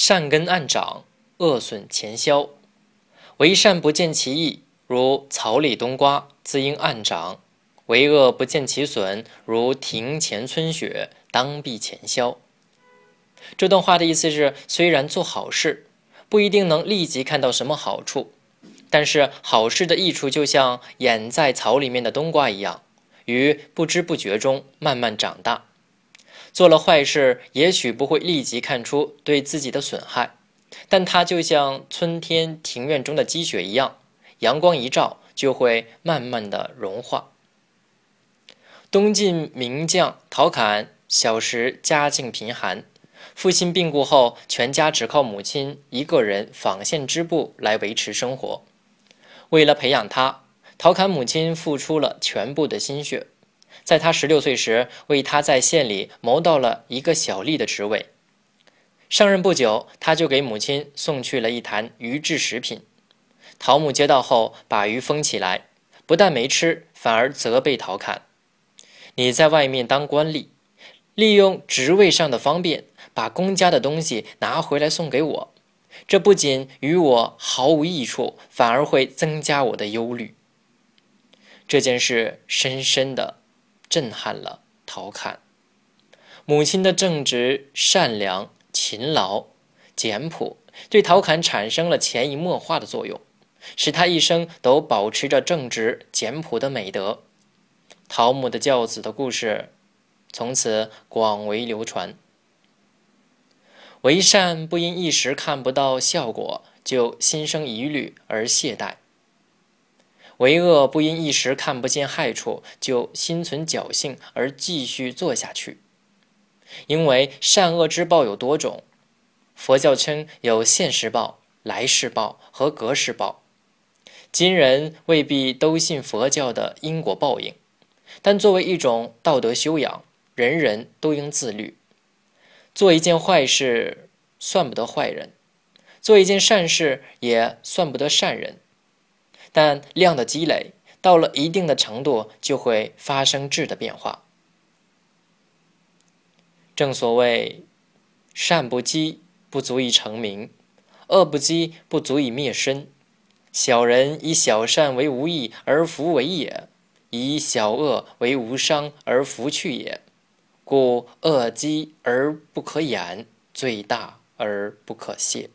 善根暗长，恶损前消。为善不见其益，如草里冬瓜，自应暗长；为恶不见其损，如庭前春雪，当必前消。这段话的意思是：虽然做好事不一定能立即看到什么好处，但是好事的益处就像掩在草里面的冬瓜一样，于不知不觉中慢慢长大。做了坏事，也许不会立即看出对自己的损害，但它就像春天庭院中的积雪一样，阳光一照就会慢慢的融化。东晋名将陶侃小时家境贫寒，父亲病故后，全家只靠母亲一个人纺线织布来维持生活。为了培养他，陶侃母亲付出了全部的心血。在他十六岁时，为他在县里谋到了一个小吏的职位。上任不久，他就给母亲送去了一坛鱼制食品。陶母接到后，把鱼封起来，不但没吃，反而责备陶侃：“你在外面当官吏，利用职位上的方便，把公家的东西拿回来送给我，这不仅与我毫无益处，反而会增加我的忧虑。”这件事深深的。震撼了陶侃，母亲的正直、善良、勤劳、简朴，对陶侃产生了潜移默化的作用，使他一生都保持着正直、简朴的美德。陶母的教子的故事，从此广为流传。为善不因一时看不到效果就心生疑虑而懈怠。为恶不因一时看不见害处就心存侥幸而继续做下去，因为善恶之报有多种，佛教称有现世报、来世报和隔世报。今人未必都信佛教的因果报应，但作为一种道德修养，人人都应自律。做一件坏事算不得坏人，做一件善事也算不得善人。但量的积累到了一定的程度，就会发生质的变化。正所谓，善不积不足以成名，恶不积不足以灭身。小人以小善为无益而弗为也，以小恶为无伤而弗去也。故恶积而不可掩，罪大而不可泄。